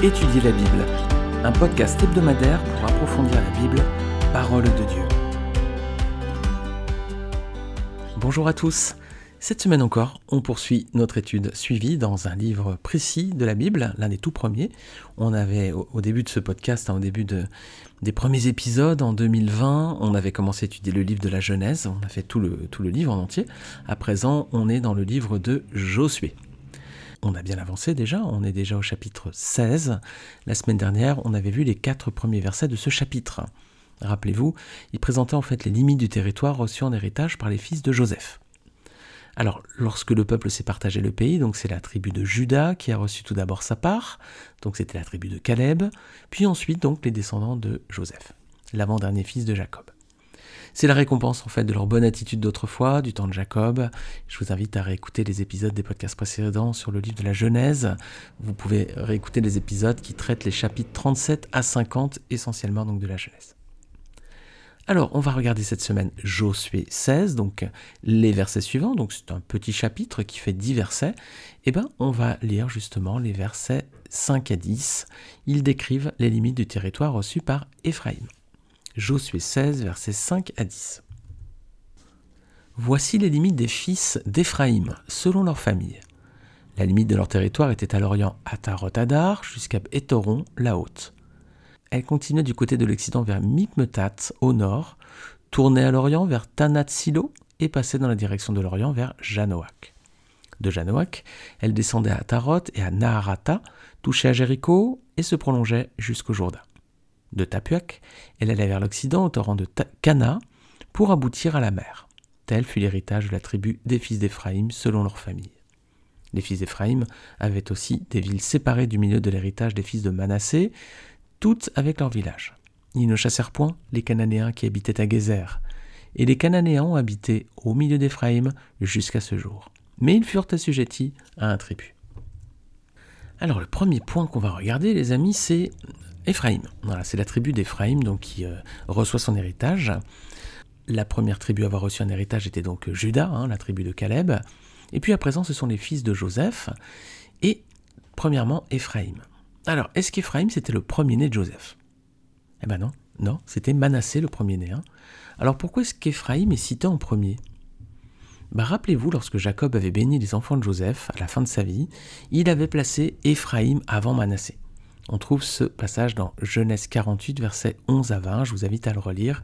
Étudier la Bible, un podcast hebdomadaire pour approfondir la Bible, parole de Dieu. Bonjour à tous. Cette semaine encore, on poursuit notre étude suivie dans un livre précis de la Bible, l'un des tout premiers. On avait, au début de ce podcast, hein, au début de, des premiers épisodes, en 2020, on avait commencé à étudier le livre de la Genèse, on a fait tout le, tout le livre en entier. À présent, on est dans le livre de Josué. On a bien avancé déjà, on est déjà au chapitre 16. La semaine dernière, on avait vu les quatre premiers versets de ce chapitre. Rappelez-vous, il présentait en fait les limites du territoire reçu en héritage par les fils de Joseph. Alors, lorsque le peuple s'est partagé le pays, c'est la tribu de Juda qui a reçu tout d'abord sa part, donc c'était la tribu de Caleb, puis ensuite donc les descendants de Joseph, l'avant-dernier fils de Jacob. C'est la récompense en fait de leur bonne attitude d'autrefois, du temps de Jacob. Je vous invite à réécouter les épisodes des podcasts précédents sur le livre de la Genèse. Vous pouvez réécouter les épisodes qui traitent les chapitres 37 à 50 essentiellement donc de la Genèse. Alors, on va regarder cette semaine Josué 16, donc les versets suivants. Donc, c'est un petit chapitre qui fait 10 versets. Et eh bien, on va lire justement les versets 5 à 10. Ils décrivent les limites du territoire reçu par Éphraïm. Josué 16, versets 5 à 10. Voici les limites des fils d'Éphraïm, selon leur famille. La limite de leur territoire était à l'orient Atarot-Adar jusqu'à Étoron, la haute. Elle continuait du côté de l'Occident vers Mikmetat, au nord, tournait à l'orient vers Tanat-Silo et passait dans la direction de l'orient vers Janoak. De Janoak, elle descendait à Tarot et à Naharata, touchait à Jéricho et se prolongeait jusqu'au Jourdain de Tapuac, elle allait vers l'Occident au torrent de Cana pour aboutir à la mer. Tel fut l'héritage de la tribu des fils d'Éphraïm selon leur famille. Les fils d'Éphraïm avaient aussi des villes séparées du milieu de l'héritage des fils de Manassé, toutes avec leurs villages. Ils ne chassèrent point les Cananéens qui habitaient à Gézer, et les Cananéens habitaient au milieu d'Éphraïm jusqu'à ce jour. Mais ils furent assujettis à un tribut. Alors le premier point qu'on va regarder, les amis, c'est Éphraïm. Voilà, c'est la tribu d'Éphraïm donc qui euh, reçoit son héritage. La première tribu à avoir reçu un héritage était donc Judas, hein, la tribu de Caleb. Et puis à présent, ce sont les fils de Joseph. Et premièrement, Éphraïm. Alors, est-ce qu'Éphraïm c'était le premier-né de Joseph? Eh ben non, non, c'était Manassé le premier-né. Hein. Alors pourquoi est-ce qu'Éphraïm est cité en premier? Bah, Rappelez-vous, lorsque Jacob avait béni les enfants de Joseph à la fin de sa vie, il avait placé Éphraïm avant Manassé. On trouve ce passage dans Genèse 48, versets 11 à 20. Je vous invite à le relire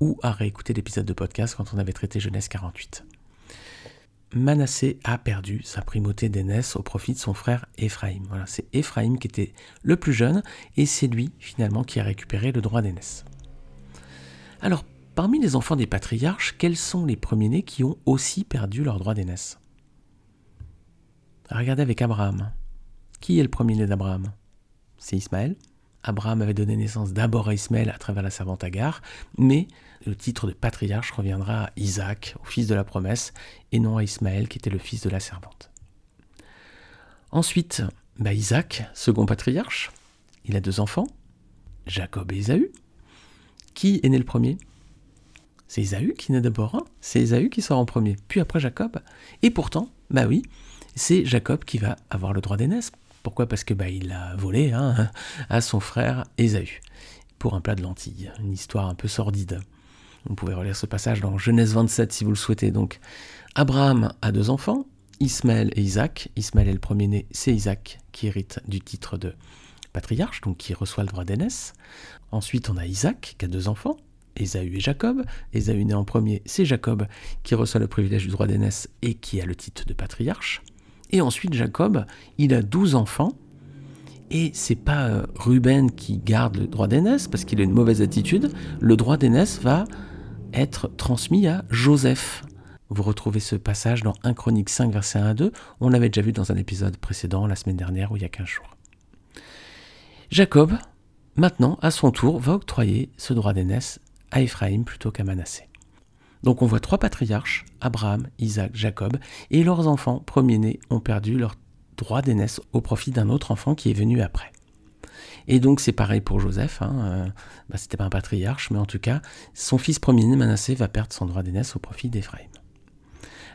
ou à réécouter l'épisode de podcast quand on avait traité Genèse 48. Manassé a perdu sa primauté d'aînesse au profit de son frère Éphraïm. Voilà, c'est Éphraïm qui était le plus jeune et c'est lui finalement qui a récupéré le droit d'aînesse. Alors, parmi les enfants des patriarches, quels sont les premiers-nés qui ont aussi perdu leur droit d'aînesse? Regardez avec Abraham. Qui est le premier-né d'Abraham? C'est Ismaël. Abraham avait donné naissance d'abord à Ismaël à travers la servante Agar, mais le titre de patriarche reviendra à Isaac, au fils de la promesse, et non à Ismaël qui était le fils de la servante. Ensuite, bah Isaac, second patriarche, il a deux enfants, Jacob et Ésaü. Qui est né le premier? C'est Ésaü qui naît d'abord, hein c'est Ésaü qui sort en premier, puis après Jacob. Et pourtant, bah oui, c'est Jacob qui va avoir le droit d'aînesse, pourquoi? Parce que bah, a volé hein, à son frère Ésaü pour un plat de lentilles. Une histoire un peu sordide. Vous pouvez relire ce passage dans Genèse 27 si vous le souhaitez. Donc, Abraham a deux enfants, Ismaël et Isaac. Ismaël est le premier-né, c'est Isaac qui hérite du titre de patriarche, donc qui reçoit le droit d'aînesse. Ensuite, on a Isaac qui a deux enfants, Ésaü et Jacob. Ésaü né en premier, c'est Jacob qui reçoit le privilège du droit d'aînesse et qui a le titre de patriarche. Et ensuite, Jacob, il a 12 enfants. Et c'est pas euh, Ruben qui garde le droit d'aînesse parce qu'il a une mauvaise attitude. Le droit d'aînesse va être transmis à Joseph. Vous retrouvez ce passage dans 1 Chronique 5, verset 1 à 2. On l'avait déjà vu dans un épisode précédent, la semaine dernière, ou il y a 15 jours. Jacob, maintenant, à son tour, va octroyer ce droit d'aînesse à Éphraïm plutôt qu'à Manassé. Donc on voit trois patriarches, Abraham, Isaac, Jacob, et leurs enfants premiers-nés ont perdu leur droit d'aînesse au profit d'un autre enfant qui est venu après. Et donc c'est pareil pour Joseph, hein, euh, bah, c'était pas un patriarche, mais en tout cas, son fils premier-né, Manassé, va perdre son droit d'aînesse au profit d'Éphraïm.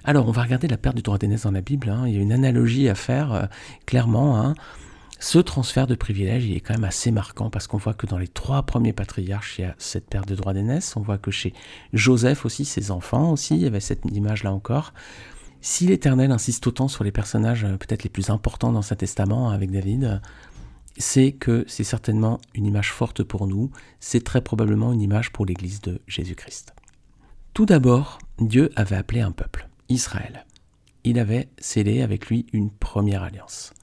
Alors on va regarder la perte du droit d'aînesse dans la Bible, hein. il y a une analogie à faire euh, clairement. Hein. Ce transfert de privilèges, il est quand même assez marquant parce qu'on voit que dans les trois premiers patriarches, il y a cette perte de droit d'aînesse. On voit que chez Joseph aussi, ses enfants aussi, il y avait cette image là encore. Si l'Éternel insiste autant sur les personnages euh, peut-être les plus importants dans sa testament avec David, c'est que c'est certainement une image forte pour nous, c'est très probablement une image pour l'Église de Jésus-Christ. Tout d'abord, Dieu avait appelé un peuple, Israël. Il avait scellé avec lui une première alliance.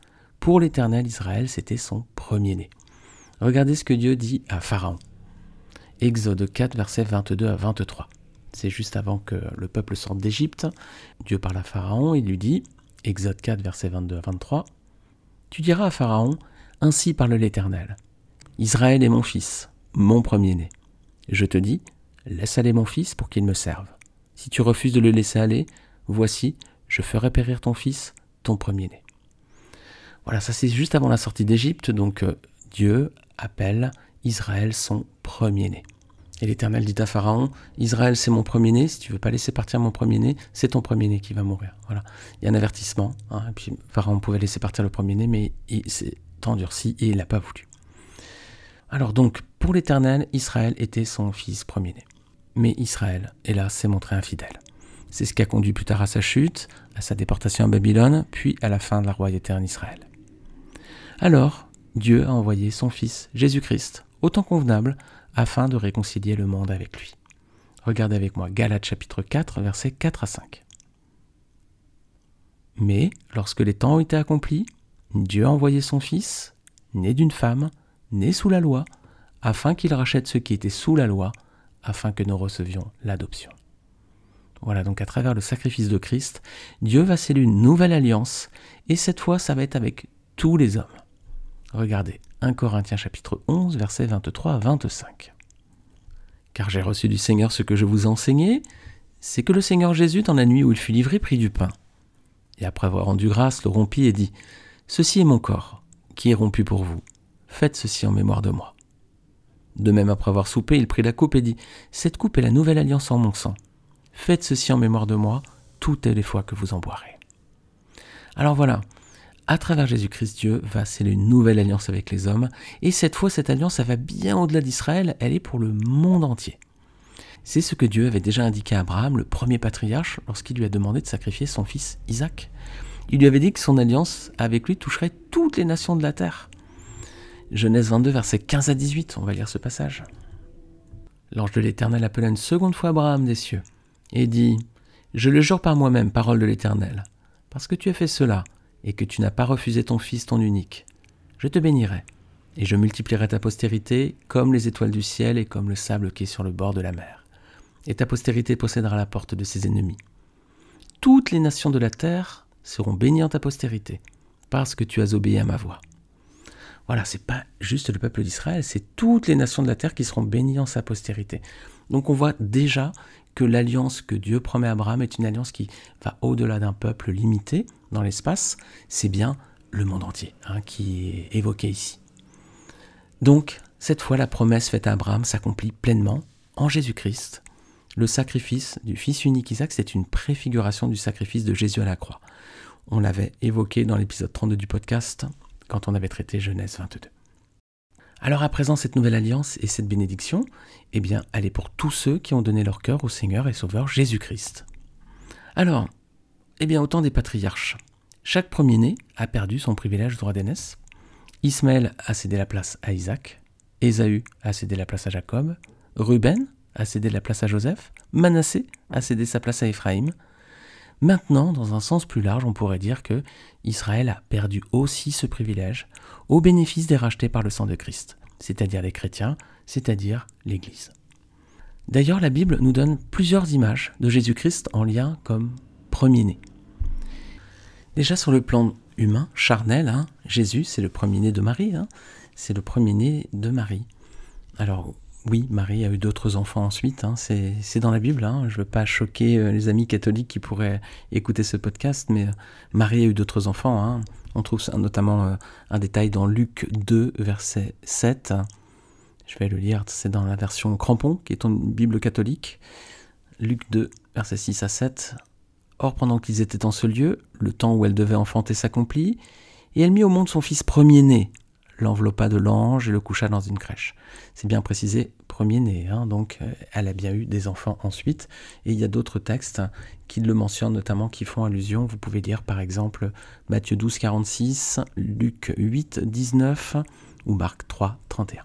Pour l'Éternel, Israël, c'était son premier-né. Regardez ce que Dieu dit à Pharaon. Exode 4, versets 22 à 23. C'est juste avant que le peuple sorte d'Égypte. Dieu parle à Pharaon et lui dit, Exode 4, versets 22 à 23, Tu diras à Pharaon, Ainsi parle l'Éternel. Israël est mon fils, mon premier-né. Je te dis, laisse aller mon fils pour qu'il me serve. Si tu refuses de le laisser aller, voici, je ferai périr ton fils, ton premier-né. Voilà, ça c'est juste avant la sortie d'Égypte, donc euh, Dieu appelle Israël son premier-né. Et l'Éternel dit à Pharaon, Israël c'est mon premier-né, si tu veux pas laisser partir mon premier-né, c'est ton premier-né qui va mourir. Voilà, il y a un avertissement, hein, et puis Pharaon pouvait laisser partir le premier-né, mais c'est endurci et il n'a pas voulu. Alors donc, pour l'Éternel, Israël était son fils premier-né. Mais Israël, hélas, s'est montré infidèle. C'est ce qui a conduit plus tard à sa chute, à sa déportation à Babylone, puis à la fin de la royauté en Israël. Alors, Dieu a envoyé son Fils, Jésus-Christ, au temps convenable, afin de réconcilier le monde avec lui. Regardez avec moi Galates chapitre 4, versets 4 à 5. Mais, lorsque les temps ont été accomplis, Dieu a envoyé son Fils, né d'une femme, né sous la loi, afin qu'il rachète ceux qui étaient sous la loi, afin que nous recevions l'adoption. Voilà, donc à travers le sacrifice de Christ, Dieu va sceller une nouvelle alliance, et cette fois, ça va être avec tous les hommes. Regardez, 1 Corinthiens chapitre 11, versets 23 à 25. Car j'ai reçu du Seigneur ce que je vous ai enseigné, c'est que le Seigneur Jésus, dans la nuit où il fut livré, prit du pain. Et après avoir rendu grâce, le rompit et dit Ceci est mon corps, qui est rompu pour vous. Faites ceci en mémoire de moi. De même, après avoir soupé, il prit la coupe et dit Cette coupe est la nouvelle alliance en mon sang. Faites ceci en mémoire de moi toutes les fois que vous en boirez. Alors voilà, à travers Jésus-Christ, Dieu va sceller une nouvelle alliance avec les hommes, et cette fois, cette alliance, elle va bien au-delà d'Israël, elle est pour le monde entier. C'est ce que Dieu avait déjà indiqué à Abraham, le premier patriarche, lorsqu'il lui a demandé de sacrifier son fils Isaac. Il lui avait dit que son alliance avec lui toucherait toutes les nations de la terre. Genèse 22, versets 15 à 18, on va lire ce passage. L'ange de l'Éternel appela une seconde fois Abraham des cieux et dit Je le jure par moi-même, parole de l'Éternel, parce que tu as fait cela et que tu n'as pas refusé ton fils, ton unique. Je te bénirai et je multiplierai ta postérité comme les étoiles du ciel et comme le sable qui est sur le bord de la mer. Et ta postérité possédera la porte de ses ennemis. Toutes les nations de la terre seront bénis en ta postérité, parce que tu as obéi à ma voix. Voilà, c'est pas juste le peuple d'Israël, c'est toutes les nations de la terre qui seront bénies en sa postérité. Donc on voit déjà que l'alliance que Dieu promet à Abraham est une alliance qui va au-delà d'un peuple limité dans l'espace, c'est bien le monde entier hein, qui est évoqué ici. Donc, cette fois, la promesse faite à Abraham s'accomplit pleinement en Jésus-Christ. Le sacrifice du Fils unique Isaac, c'est une préfiguration du sacrifice de Jésus à la croix. On l'avait évoqué dans l'épisode 32 du podcast, quand on avait traité Genèse 22. Alors à présent, cette nouvelle alliance et cette bénédiction, eh bien, elle est pour tous ceux qui ont donné leur cœur au Seigneur et Sauveur Jésus-Christ. Alors, eh bien, autant des patriarches. Chaque premier-né a perdu son privilège droit d'aînesse. Ismaël a cédé la place à Isaac. Ésaü a cédé la place à Jacob. Ruben a cédé la place à Joseph. Manassé a cédé sa place à Éphraïm. Maintenant, dans un sens plus large, on pourrait dire que Israël a perdu aussi ce privilège au bénéfice des rachetés par le sang de Christ, c'est-à-dire les chrétiens, c'est-à-dire l'Église. D'ailleurs, la Bible nous donne plusieurs images de Jésus-Christ en lien comme premier-né. Déjà sur le plan humain, charnel, hein, Jésus, c'est le premier-né de Marie, hein, c'est le premier-né de Marie. Alors, oui, Marie a eu d'autres enfants ensuite, hein, c'est dans la Bible. Hein. je ne veux pas choquer euh, les amis catholiques qui pourraient écouter ce podcast, mais euh, Marie a eu d'autres enfants. Hein. On trouve notamment euh, un détail dans Luc 2, verset 7. Je vais le lire, c'est dans la version crampon, qui est une Bible catholique. Luc 2, verset 6 à 7. Or, pendant qu'ils étaient en ce lieu, le temps où elle devait enfanter s'accomplit, Et elle mit au monde son fils premier-né, l'enveloppa de l'ange et le coucha dans une crèche. C'est bien précisé, premier-né, hein, donc euh, elle a bien eu des enfants ensuite. Et il y a d'autres textes qui le mentionnent notamment, qui font allusion. Vous pouvez lire par exemple Matthieu 12, 46, Luc 8, 19 ou Marc 3, 31.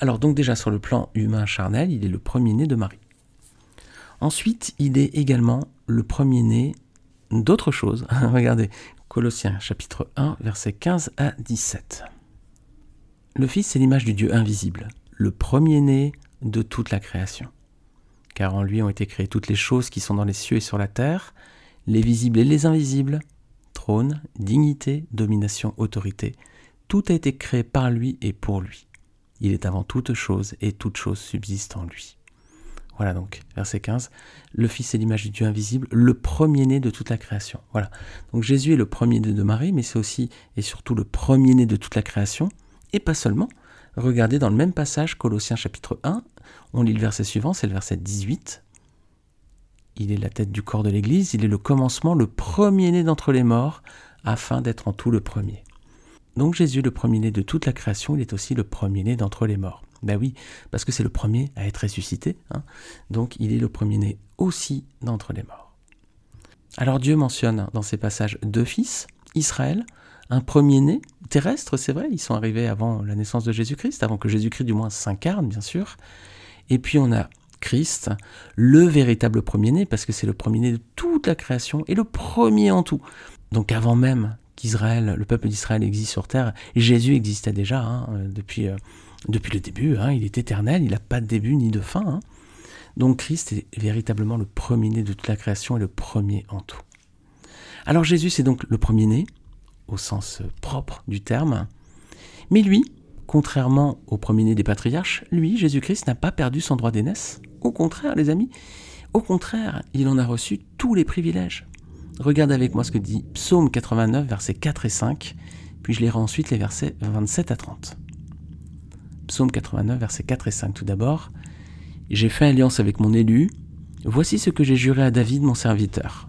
Alors donc déjà sur le plan humain charnel, il est le premier-né de Marie. Ensuite, il est également le premier-né d'autre chose. Regardez, Colossiens chapitre 1, versets 15 à 17. Le Fils est l'image du Dieu invisible, le premier-né de toute la création. Car en lui ont été créées toutes les choses qui sont dans les cieux et sur la terre, les visibles et les invisibles, trône, dignité, domination, autorité. Tout a été créé par lui et pour lui. Il est avant toute chose et toute chose subsiste en lui. Voilà donc, verset 15. Le Fils est l'image du Dieu invisible, le premier-né de toute la création. Voilà. Donc Jésus est le premier-né de Marie, mais c'est aussi et surtout le premier-né de toute la création. Et pas seulement. Regardez dans le même passage, Colossiens chapitre 1, on lit le verset suivant, c'est le verset 18. Il est la tête du corps de l'Église, il est le commencement, le premier-né d'entre les morts, afin d'être en tout le premier. Donc Jésus, le premier-né de toute la création, il est aussi le premier-né d'entre les morts. Ben oui, parce que c'est le premier à être ressuscité. Hein. Donc il est le premier-né aussi d'entre les morts. Alors Dieu mentionne dans ces passages deux fils, Israël, un premier-né terrestre, c'est vrai, ils sont arrivés avant la naissance de Jésus-Christ, avant que Jésus-Christ du moins s'incarne, bien sûr. Et puis on a Christ, le véritable premier-né, parce que c'est le premier-né de toute la création et le premier en tout. Donc avant même qu'Israël, le peuple d'Israël existe sur terre, Jésus existait déjà hein, depuis, euh, depuis le début, hein, il est éternel, il n'a pas de début ni de fin. Hein. Donc Christ est véritablement le premier-né de toute la création et le premier en tout. Alors Jésus, c'est donc le premier-né, au sens propre du terme, mais lui, contrairement au premier-né des patriarches, lui, Jésus-Christ, n'a pas perdu son droit d'aînesse. Au contraire, les amis, au contraire, il en a reçu tous les privilèges. Regarde avec moi ce que dit Psaume 89, versets 4 et 5, puis je lirai ensuite les versets 27 à 30. Psaume 89, versets 4 et 5 tout d'abord. J'ai fait alliance avec mon élu. Voici ce que j'ai juré à David, mon serviteur.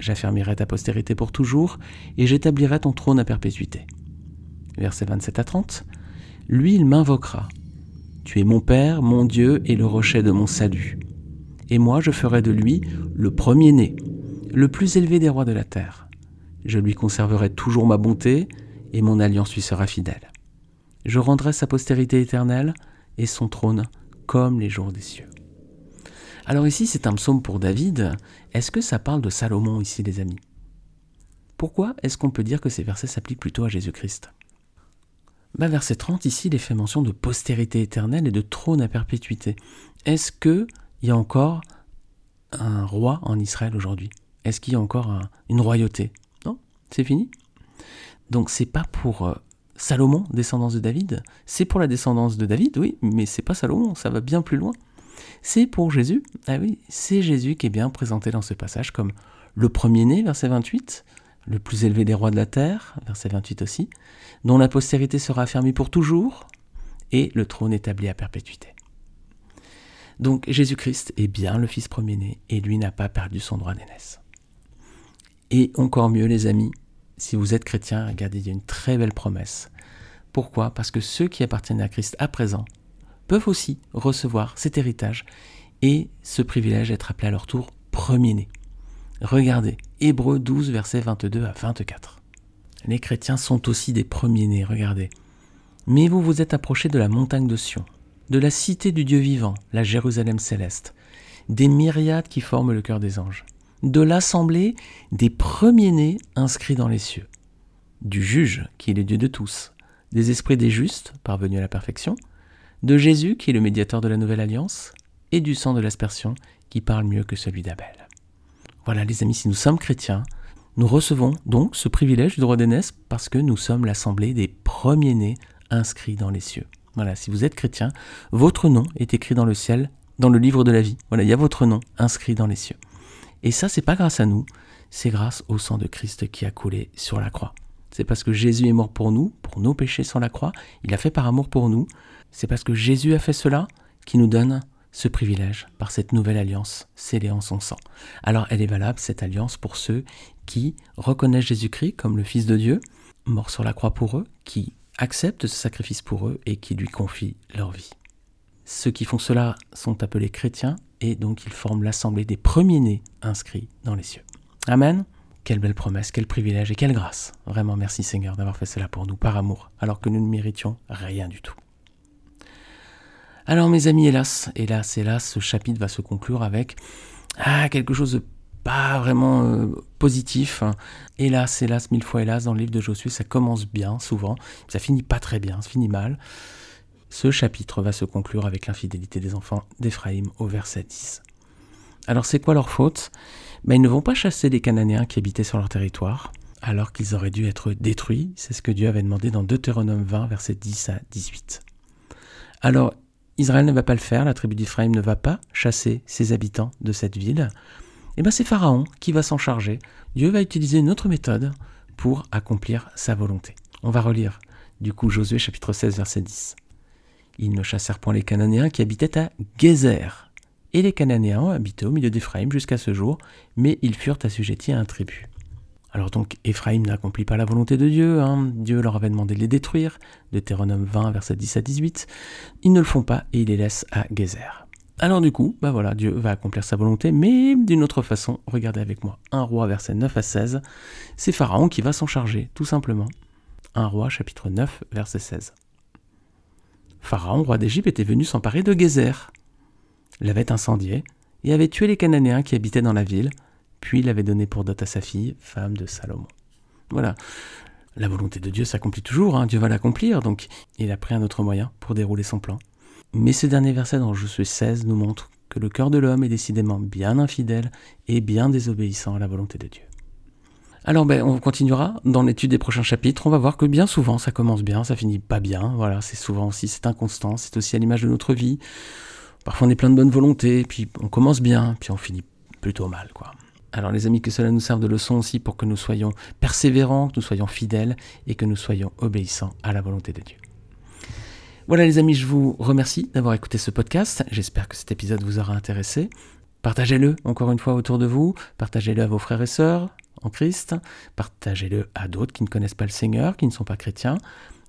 J'affermirai ta postérité pour toujours, et j'établirai ton trône à perpétuité. Versets 27 à 30. Lui, il m'invoquera. Tu es mon Père, mon Dieu et le rocher de mon salut. Et moi, je ferai de lui le premier-né, le plus élevé des rois de la terre. Je lui conserverai toujours ma bonté, et mon alliance lui sera fidèle. Je rendrai sa postérité éternelle et son trône comme les jours des cieux. Alors ici, c'est un psaume pour David. Est-ce que ça parle de Salomon ici, les amis? Pourquoi est-ce qu'on peut dire que ces versets s'appliquent plutôt à Jésus-Christ? Bah, Verset 30, ici, il est fait mention de postérité éternelle et de trône à perpétuité. Est-ce qu'il y a encore un roi en Israël aujourd'hui? Est-ce qu'il y a encore une royauté? Non, c'est fini. Donc c'est pas pour euh, Salomon, descendance de David. C'est pour la descendance de David, oui, mais c'est pas Salomon, ça va bien plus loin. C'est pour Jésus. Ah oui, c'est Jésus qui est bien présenté dans ce passage comme le premier-né, verset 28, le plus élevé des rois de la terre, verset 28 aussi, dont la postérité sera affermie pour toujours, et le trône établi à perpétuité. Donc Jésus-Christ est bien le Fils premier-né, et lui n'a pas perdu son droit d'aînesse. Et encore mieux, les amis, si vous êtes chrétien, regardez, il y a une très belle promesse. Pourquoi? Parce que ceux qui appartiennent à Christ à présent peuvent aussi recevoir cet héritage et ce privilège d'être appelés à leur tour premier-né. Regardez, Hébreux 12, versets 22 à 24. Les chrétiens sont aussi des premiers-nés, regardez. Mais vous vous êtes approchés de la montagne de Sion, de la cité du Dieu vivant, la Jérusalem céleste, des myriades qui forment le cœur des anges de l'assemblée des premiers-nés inscrits dans les cieux, du juge qui est le Dieu de tous, des esprits des justes parvenus à la perfection, de Jésus qui est le médiateur de la nouvelle alliance, et du sang de l'aspersion qui parle mieux que celui d'Abel. Voilà les amis, si nous sommes chrétiens, nous recevons donc ce privilège du droit d'aînesse parce que nous sommes l'assemblée des premiers-nés inscrits dans les cieux. Voilà, si vous êtes chrétien, votre nom est écrit dans le ciel, dans le livre de la vie. Voilà, il y a votre nom inscrit dans les cieux. Et ça, c'est pas grâce à nous, c'est grâce au sang de Christ qui a coulé sur la croix. C'est parce que Jésus est mort pour nous, pour nos péchés sur la croix. Il a fait par amour pour nous. C'est parce que Jésus a fait cela qui nous donne ce privilège par cette nouvelle alliance scellée en son sang. Alors elle est valable, cette alliance, pour ceux qui reconnaissent Jésus-Christ comme le Fils de Dieu, mort sur la croix pour eux, qui acceptent ce sacrifice pour eux et qui lui confient leur vie. Ceux qui font cela sont appelés chrétiens et donc ils forment l'assemblée des premiers-nés inscrits dans les cieux. Amen. Quelle belle promesse, quel privilège et quelle grâce. Vraiment merci Seigneur d'avoir fait cela pour nous par amour, alors que nous ne méritions rien du tout. Alors mes amis, hélas, hélas, hélas, ce chapitre va se conclure avec ah, quelque chose de pas vraiment euh, positif. Hélas, hélas, mille fois hélas, dans le livre de Josué, ça commence bien, souvent, ça finit pas très bien, ça finit mal. Ce chapitre va se conclure avec l'infidélité des enfants d'Éphraïm au verset 10. Alors c'est quoi leur faute? Ben, Ils ne vont pas chasser les Cananéens qui habitaient sur leur territoire, alors qu'ils auraient dû être détruits. C'est ce que Dieu avait demandé dans Deutéronome 20, verset 10 à 18. Alors Israël ne va pas le faire, la tribu d'Éphraïm ne va pas chasser ses habitants de cette ville. Et eh bien c'est Pharaon qui va s'en charger. Dieu va utiliser une autre méthode pour accomplir sa volonté. On va relire du coup Josué chapitre 16 verset 10. Ils ne chassèrent point les Cananéens qui habitaient à Gézer. Et les Cananéens habitaient au milieu d'Éphraïm jusqu'à ce jour, mais ils furent assujettis à un tribut. Alors donc Éphraïm n'accomplit pas la volonté de Dieu, hein. Dieu leur avait demandé de les détruire, Deutéronome 20, versets 10 à 18. Ils ne le font pas et ils les laissent à Gézer. Alors du coup, bah voilà, Dieu va accomplir sa volonté, mais d'une autre façon. Regardez avec moi, un roi, verset 9 à 16. C'est Pharaon qui va s'en charger, tout simplement. Un roi, chapitre 9, verset 16. Pharaon, roi d'Égypte, était venu s'emparer de Gézer, l'avait incendié et avait tué les Cananéens qui habitaient dans la ville, puis l'avait donné pour dot à sa fille, femme de Salomon. Voilà. La volonté de Dieu s'accomplit toujours, hein. Dieu va l'accomplir, donc il a pris un autre moyen pour dérouler son plan. Mais ce dernier verset dans Josué 16 nous montre que le cœur de l'homme est décidément bien infidèle et bien désobéissant à la volonté de Dieu. Alors ben, on continuera dans l'étude des prochains chapitres. On va voir que bien souvent ça commence bien, ça finit pas bien. Voilà, c'est souvent aussi c'est inconstant, c'est aussi à l'image de notre vie. Parfois on est plein de bonne volonté, puis on commence bien, puis on finit plutôt mal, quoi. Alors les amis, que cela nous serve de leçon aussi pour que nous soyons persévérants, que nous soyons fidèles et que nous soyons obéissants à la volonté de Dieu. Voilà les amis, je vous remercie d'avoir écouté ce podcast. J'espère que cet épisode vous aura intéressé. Partagez-le encore une fois autour de vous, partagez-le à vos frères et sœurs, Christ, partagez-le à d'autres qui ne connaissent pas le Seigneur, qui ne sont pas chrétiens.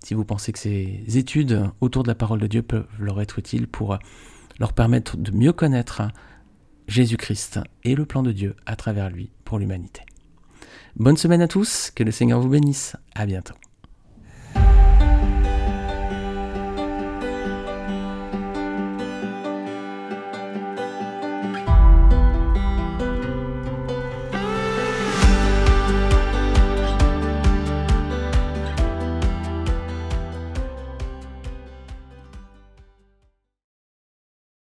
Si vous pensez que ces études autour de la parole de Dieu peuvent leur être utiles pour leur permettre de mieux connaître Jésus-Christ et le plan de Dieu à travers lui pour l'humanité. Bonne semaine à tous, que le Seigneur vous bénisse, à bientôt.